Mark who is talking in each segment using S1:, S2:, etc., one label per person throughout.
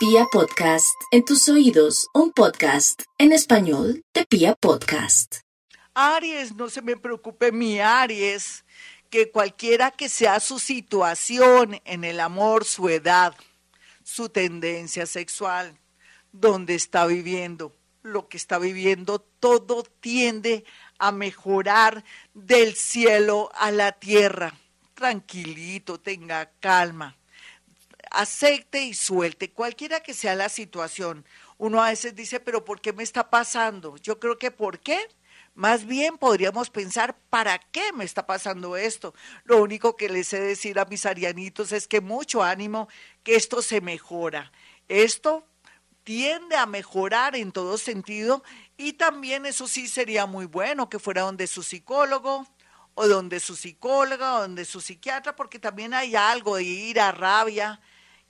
S1: Pia Podcast, en tus oídos, un podcast en español de Pia Podcast.
S2: Aries, no se me preocupe mi Aries, que cualquiera que sea su situación en el amor, su edad, su tendencia sexual, donde está viviendo, lo que está viviendo, todo tiende a mejorar del cielo a la tierra. Tranquilito, tenga calma acepte y suelte, cualquiera que sea la situación. Uno a veces dice, pero ¿por qué me está pasando? Yo creo que ¿por qué? Más bien podríamos pensar, ¿para qué me está pasando esto? Lo único que les he de decir a mis arianitos es que mucho ánimo, que esto se mejora. Esto tiende a mejorar en todo sentido y también eso sí sería muy bueno que fuera donde su psicólogo o donde su psicóloga o donde su psiquiatra, porque también hay algo de ira, rabia,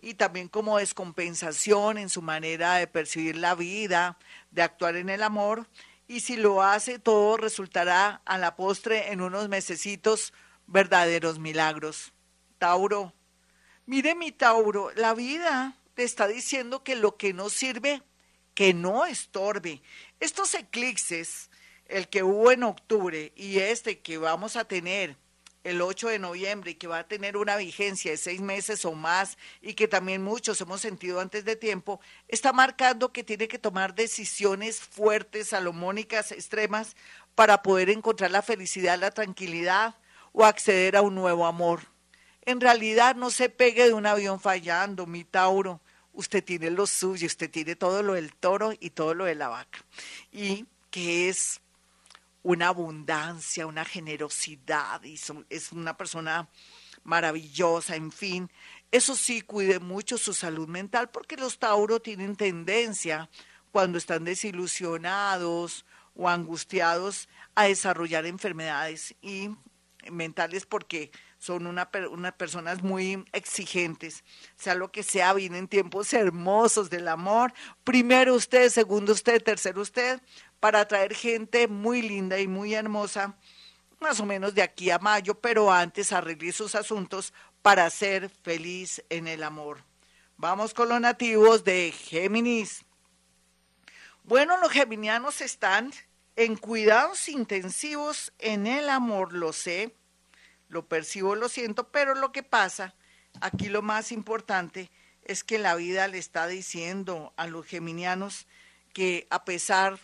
S2: y también como descompensación en su manera de percibir la vida, de actuar en el amor. Y si lo hace, todo resultará a la postre en unos mesecitos verdaderos milagros. Tauro, mire mi Tauro, la vida te está diciendo que lo que no sirve, que no estorbe. Estos eclipses, el que hubo en octubre y este que vamos a tener el 8 de noviembre y que va a tener una vigencia de seis meses o más y que también muchos hemos sentido antes de tiempo, está marcando que tiene que tomar decisiones fuertes, salomónicas, extremas, para poder encontrar la felicidad, la tranquilidad o acceder a un nuevo amor. En realidad no se pegue de un avión fallando, mi Tauro. Usted tiene lo suyo, usted tiene todo lo del toro y todo lo de la vaca. Y que es una abundancia, una generosidad, y es una persona maravillosa, en fin. Eso sí, cuide mucho su salud mental porque los Tauro tienen tendencia, cuando están desilusionados o angustiados, a desarrollar enfermedades y mentales porque son una, unas personas muy exigentes. Sea lo que sea, vienen tiempos hermosos del amor. Primero usted, segundo usted, tercero usted para traer gente muy linda y muy hermosa, más o menos de aquí a mayo, pero antes arregle sus asuntos para ser feliz en el amor. Vamos con los nativos de Géminis. Bueno, los geminianos están en cuidados intensivos en el amor, lo sé, lo percibo, lo siento, pero lo que pasa, aquí lo más importante es que la vida le está diciendo a los geminianos que a pesar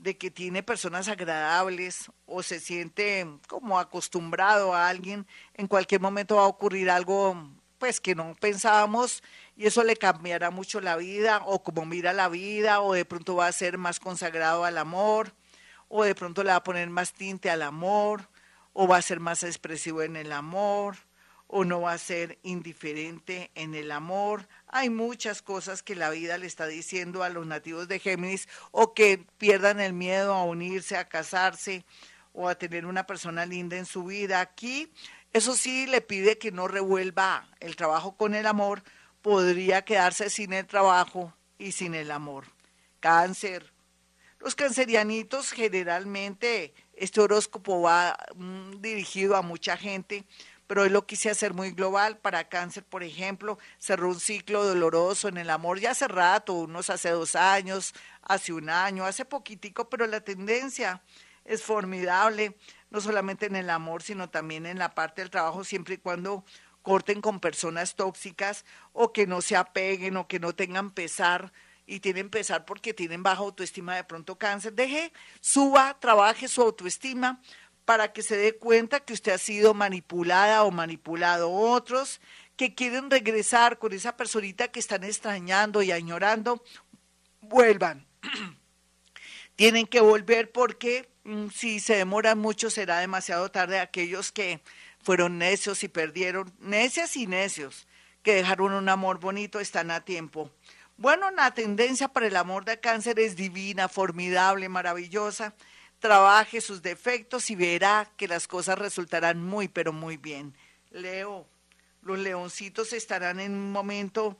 S2: de que tiene personas agradables o se siente como acostumbrado a alguien, en cualquier momento va a ocurrir algo pues que no pensábamos y eso le cambiará mucho la vida o como mira la vida o de pronto va a ser más consagrado al amor o de pronto le va a poner más tinte al amor o va a ser más expresivo en el amor o no va a ser indiferente en el amor. Hay muchas cosas que la vida le está diciendo a los nativos de Géminis o que pierdan el miedo a unirse, a casarse o a tener una persona linda en su vida. Aquí, eso sí, le pide que no revuelva el trabajo con el amor. Podría quedarse sin el trabajo y sin el amor. Cáncer. Los cancerianitos generalmente, este horóscopo va mm, dirigido a mucha gente pero hoy lo quise hacer muy global. Para cáncer, por ejemplo, cerró un ciclo doloroso en el amor ya hace rato, unos hace dos años, hace un año, hace poquitico, pero la tendencia es formidable, no solamente en el amor, sino también en la parte del trabajo, siempre y cuando corten con personas tóxicas o que no se apeguen o que no tengan pesar y tienen pesar porque tienen baja autoestima de pronto cáncer, deje, suba, trabaje su autoestima, para que se dé cuenta que usted ha sido manipulada o manipulado. Otros que quieren regresar con esa personita que están extrañando y añorando, vuelvan. Tienen que volver porque mm, si se demoran mucho será demasiado tarde. Aquellos que fueron necios y perdieron, necias y necios, que dejaron un amor bonito, están a tiempo. Bueno, la tendencia para el amor de cáncer es divina, formidable, maravillosa trabaje sus defectos y verá que las cosas resultarán muy, pero muy bien. Leo, los leoncitos estarán en un momento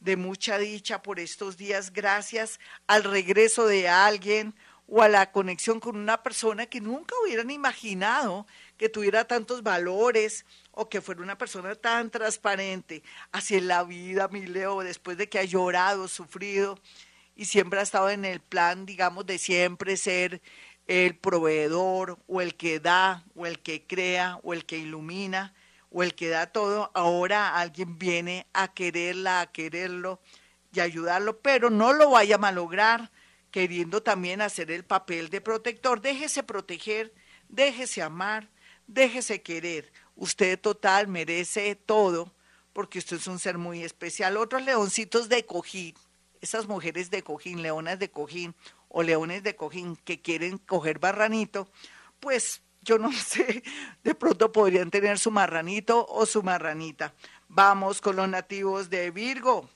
S2: de mucha dicha por estos días gracias al regreso de alguien o a la conexión con una persona que nunca hubieran imaginado que tuviera tantos valores o que fuera una persona tan transparente hacia la vida, mi Leo, después de que ha llorado, sufrido y siempre ha estado en el plan, digamos, de siempre ser el proveedor o el que da o el que crea o el que ilumina o el que da todo, ahora alguien viene a quererla, a quererlo y ayudarlo, pero no lo vaya a malograr queriendo también hacer el papel de protector. Déjese proteger, déjese amar, déjese querer. Usted total merece todo porque usted es un ser muy especial. Otros leoncitos de cojín, esas mujeres de cojín, leonas de cojín o leones de cojín que quieren coger barranito, pues yo no sé, de pronto podrían tener su marranito o su marranita. Vamos con los nativos de Virgo.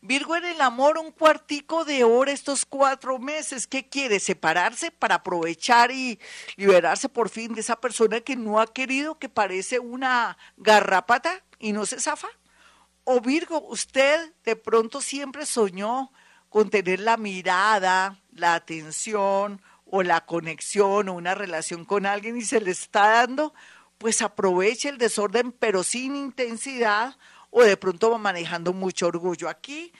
S2: Virgo en el amor un cuartico de hora estos cuatro meses. ¿Qué quiere? ¿Separarse para aprovechar y liberarse por fin de esa persona que no ha querido, que parece una garrapata y no se zafa? O Virgo, usted de pronto siempre soñó con tener la mirada, la atención o la conexión o una relación con alguien y se le está dando, pues aproveche el desorden pero sin intensidad o de pronto va manejando mucho orgullo. Aquí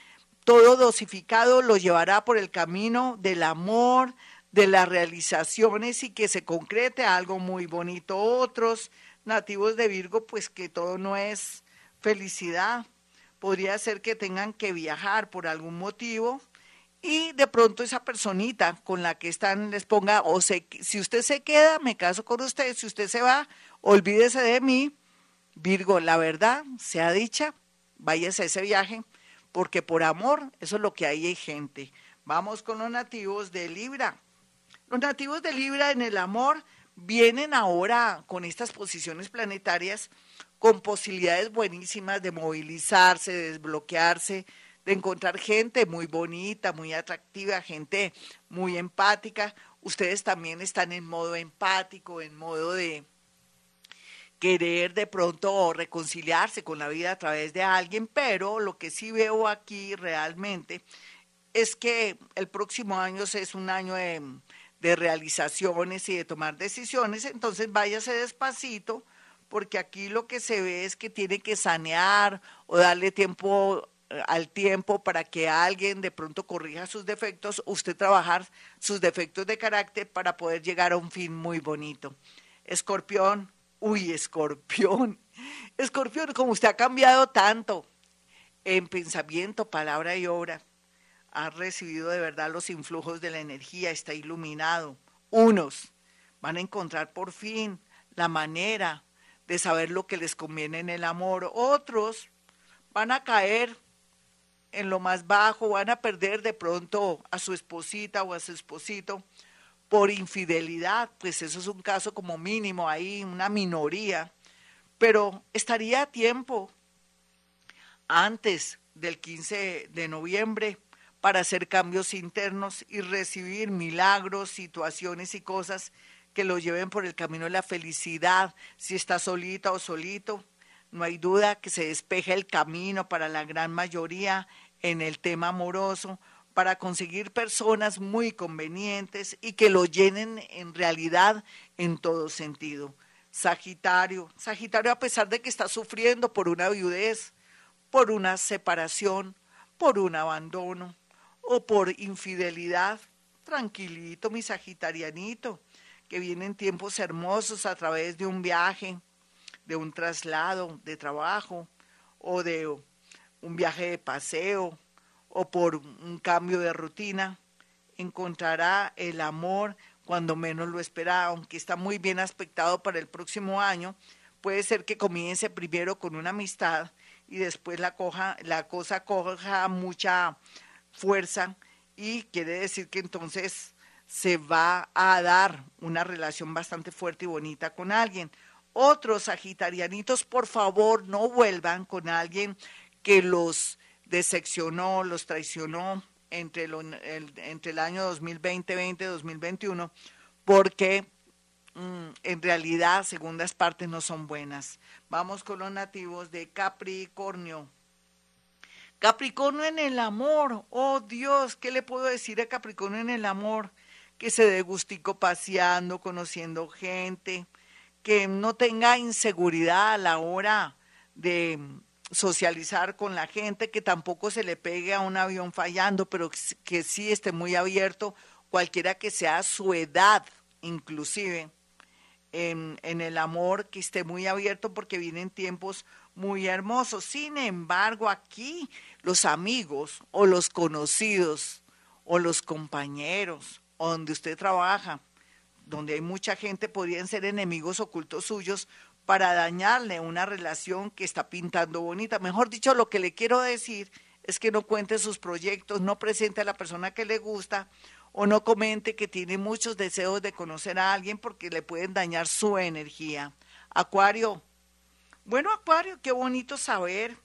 S2: todo dosificado lo llevará por el camino del amor, de las realizaciones y que se concrete algo muy bonito. Otros nativos de Virgo, pues que todo no es felicidad. Podría ser que tengan que viajar por algún motivo y de pronto esa personita con la que están les ponga, o se, si usted se queda, me caso con usted, si usted se va, olvídese de mí Virgo, la verdad sea dicha, váyase a ese viaje, porque por amor, eso es lo que hay, hay gente. Vamos con los nativos de Libra. Los nativos de Libra en el amor vienen ahora con estas posiciones planetarias con posibilidades buenísimas de movilizarse, de desbloquearse, de encontrar gente muy bonita, muy atractiva, gente muy empática. Ustedes también están en modo empático, en modo de, querer de pronto reconciliarse con la vida a través de alguien, pero lo que sí veo aquí realmente es que el próximo año es un año de, realizaciones y de tomar decisiones, entonces váyase despacito, porque aquí lo que se ve es que tiene que sanear o darle tiempo eh, al tiempo para que alguien de pronto corrija sus defectos, usted trabajar sus defectos de carácter para poder llegar a un fin muy bonito. Escorpión, Uy, escorpión. Escorpión, como usted ha cambiado tanto en pensamiento, palabra y obra, ha recibido de verdad los influjos de la energía, está iluminado. Unos van a encontrar por fin la manera de saber lo que les conviene en el amor. Otros van a caer en lo más bajo, van a perder de pronto a su esposita o a su esposito por infidelidad, pues eso es un caso como mínimo ahí, una minoría, pero estaría a tiempo antes del 15 de noviembre para hacer cambios internos y recibir milagros, situaciones y cosas que lo lleven por el camino de la felicidad, si está solita o solito. No hay duda que se despeja el camino para la gran mayoría en el tema amoroso, para conseguir personas muy convenientes y que lo llenen en realidad en todo sentido. Sagitario, Sagitario a pesar de que está sufriendo por una viudez, por una separación, por un abandono o por infidelidad, tranquilito mi Sagitarianito, que vienen tiempos hermosos a través de un viaje, de un traslado de trabajo o de un viaje de paseo o por un cambio de rutina, encontrará el amor cuando menos lo espera, aunque está muy bien aspectado para el próximo año. Puede ser que comience primero con una amistad y después la, coja, la cosa coja mucha fuerza y quiere decir que entonces se va a dar una relación bastante fuerte y bonita con alguien. Otros sagitarianitos, por favor, no vuelvan con alguien que los decepcionó, los traicionó entre, el, entre el año 2020, 2021, porque mm, en realidad segundas partes no son buenas. Vamos con los nativos de Capricornio. Capricornio en el amor. Oh Dios, ¿qué le puedo decir a Capricornio en el amor? Que se dé gustico paseando, conociendo gente, que no tenga inseguridad a la hora de socializar con la gente, que tampoco se le pegue a un avión fallando, pero que sí esté muy abierto, cualquiera que sea su edad, inclusive, en, en el amor, que esté muy abierto porque vienen tiempos muy hermosos. Sin embargo, aquí los amigos o los conocidos o los compañeros o donde usted trabaja, donde hay mucha gente, podrían ser enemigos ocultos suyos para dañarle una relación que está pintando bonita. Mejor dicho, lo que le quiero decir es que no cuente sus proyectos, no presente a la persona que le gusta o no comente que tiene muchos deseos de conocer a alguien porque le pueden dañar su energía. Acuario. Bueno, Acuario, qué bonito saber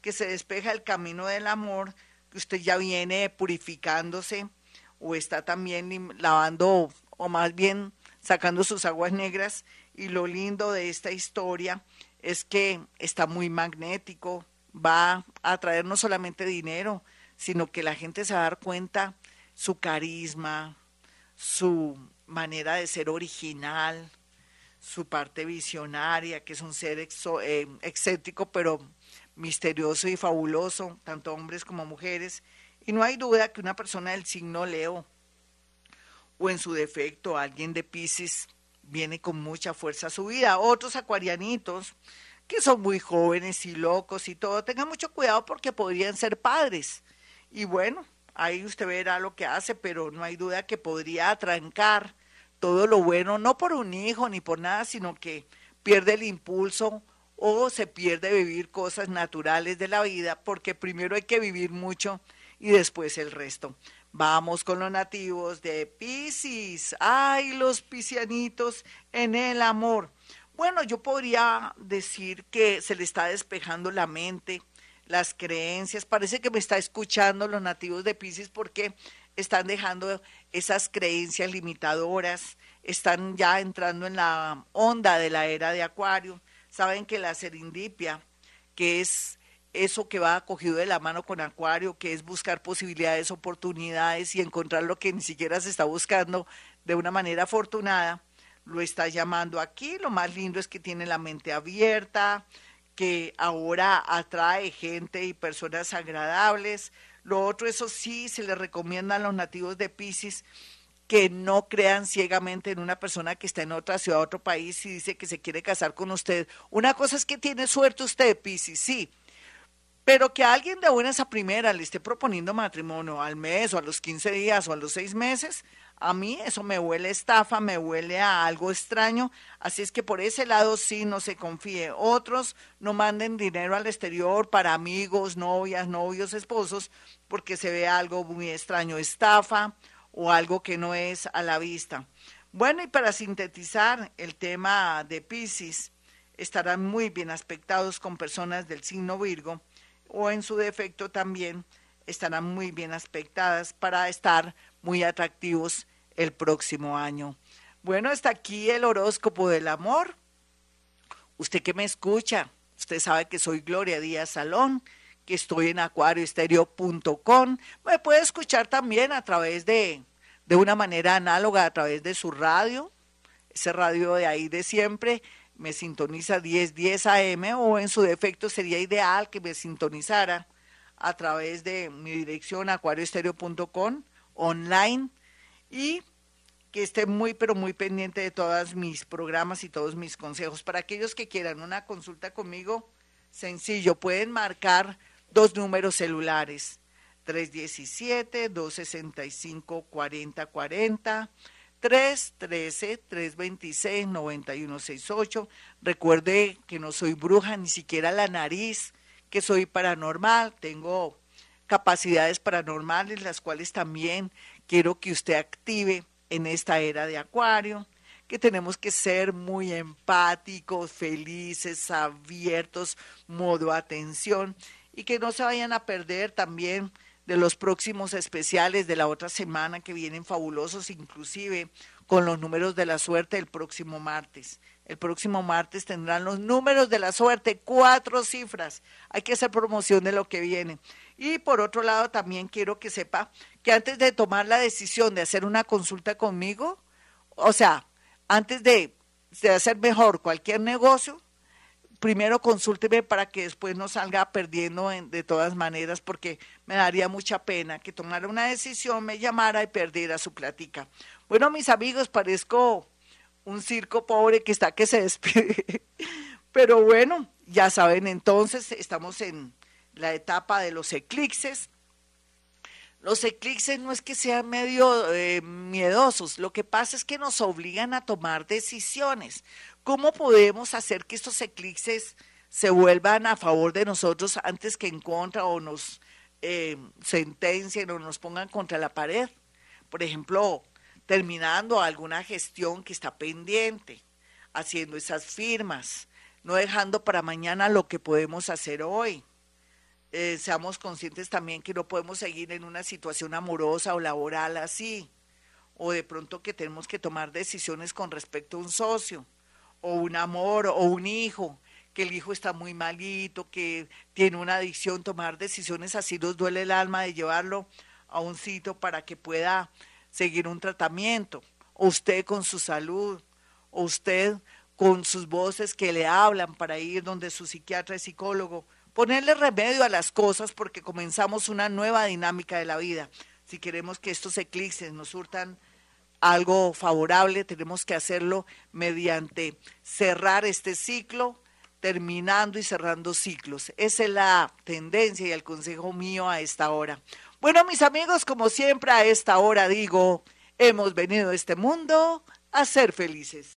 S2: que se despeja el camino del amor, que usted ya viene purificándose o está también lavando o más bien sacando sus aguas negras y lo lindo de esta historia es que está muy magnético, va a traer no solamente dinero, sino que la gente se va a dar cuenta su carisma, su manera de ser original, su parte visionaria, que es un ser eh, excéntrico, pero misterioso y fabuloso, tanto hombres como mujeres. Y no hay duda que una persona del signo Leo, o en su defecto alguien de Pisces, viene con mucha fuerza a su vida. Otros acuarianitos que son muy jóvenes y locos y todo, tengan mucho cuidado porque podrían ser padres. Y bueno, ahí usted verá lo que hace, pero no hay duda que podría atrancar todo lo bueno, no por un hijo ni por nada, sino que pierde el impulso o se pierde vivir cosas naturales de la vida, porque primero hay que vivir mucho y después el resto. Vamos con los nativos de Pisces. Ay, los piscianitos en el amor. Bueno, yo podría decir que se le está despejando la mente, las creencias. Parece que me está escuchando los nativos de Pisces porque están dejando esas creencias limitadoras, están ya entrando en la onda de la era de Acuario. Saben que la serendipia, que es eso que va cogido de la mano con Acuario, que es buscar posibilidades, oportunidades y encontrar lo que ni siquiera se está buscando de una manera afortunada, lo está llamando aquí. Lo más lindo es que tiene la mente abierta, que ahora atrae gente y personas agradables. Lo otro, eso sí, se le recomienda a los nativos de Pisces que no crean ciegamente en una persona que está en otra ciudad, otro país y dice que se quiere casar con usted. Una cosa es que tiene suerte usted, Pisces, sí, pero que alguien de buenas a primera le esté proponiendo matrimonio al mes o a los 15 días o a los seis meses, a mí eso me huele a estafa, me huele a algo extraño, así es que por ese lado sí no se confíe. Otros no manden dinero al exterior para amigos, novias, novios, esposos, porque se ve algo muy extraño, estafa o algo que no es a la vista. Bueno, y para sintetizar el tema de Pisces, estarán muy bien aspectados con personas del signo Virgo o en su defecto también estarán muy bien aspectadas para estar muy atractivos el próximo año. Bueno, hasta aquí el horóscopo del amor. Usted que me escucha, usted sabe que soy Gloria Díaz Salón, que estoy en acuarioestereo.com. Me puede escuchar también a través de, de una manera análoga, a través de su radio, ese radio de ahí de siempre, me sintoniza 10, 10 AM o en su defecto sería ideal que me sintonizara a través de mi dirección acuarioestereo.com online y que esté muy pero muy pendiente de todos mis programas y todos mis consejos. Para aquellos que quieran una consulta conmigo, sencillo, pueden marcar dos números celulares, 317-265-4040 313-326-9168. Recuerde que no soy bruja, ni siquiera la nariz, que soy paranormal, tengo capacidades paranormales, las cuales también quiero que usted active en esta era de Acuario, que tenemos que ser muy empáticos, felices, abiertos, modo atención, y que no se vayan a perder también de los próximos especiales de la otra semana que vienen fabulosos, inclusive con los números de la suerte el próximo martes. El próximo martes tendrán los números de la suerte, cuatro cifras. Hay que hacer promoción de lo que viene. Y por otro lado, también quiero que sepa que antes de tomar la decisión de hacer una consulta conmigo, o sea, antes de de hacer mejor cualquier negocio, primero consúlteme para que después no salga perdiendo de todas maneras, porque me daría mucha pena que tomara una decisión, me llamara y perdiera su plática. Bueno, mis amigos, parezco un circo pobre que está que se despide. Pero bueno, ya saben, entonces estamos en la etapa de los eclipses. Los eclipses no es que sean medio eh, miedosos, lo que pasa es que nos obligan a tomar decisiones. ¿Cómo podemos hacer que estos eclipses se vuelvan a favor de nosotros antes que en contra o nos eh, sentencien o nos pongan contra la pared? Por ejemplo, terminando alguna gestión que está pendiente, haciendo esas firmas, no dejando para mañana lo que podemos hacer hoy. Eh, seamos conscientes también que no podemos seguir en una situación amorosa o laboral así, o de pronto que tenemos que tomar decisiones con respecto a un socio, o un amor, o un hijo, que el hijo está muy malito, que tiene una adicción, tomar decisiones así nos duele el alma de llevarlo a un sitio para que pueda seguir un tratamiento, o usted con su salud, o usted con sus voces que le hablan para ir donde su psiquiatra y psicólogo, ponerle remedio a las cosas porque comenzamos una nueva dinámica de la vida. Si queremos que estos eclipses nos surtan algo favorable, tenemos que hacerlo mediante cerrar este ciclo, terminando y cerrando ciclos. Esa es la tendencia y el consejo mío a esta hora. Bueno, mis amigos, como siempre a esta hora digo, hemos venido a este mundo a ser felices.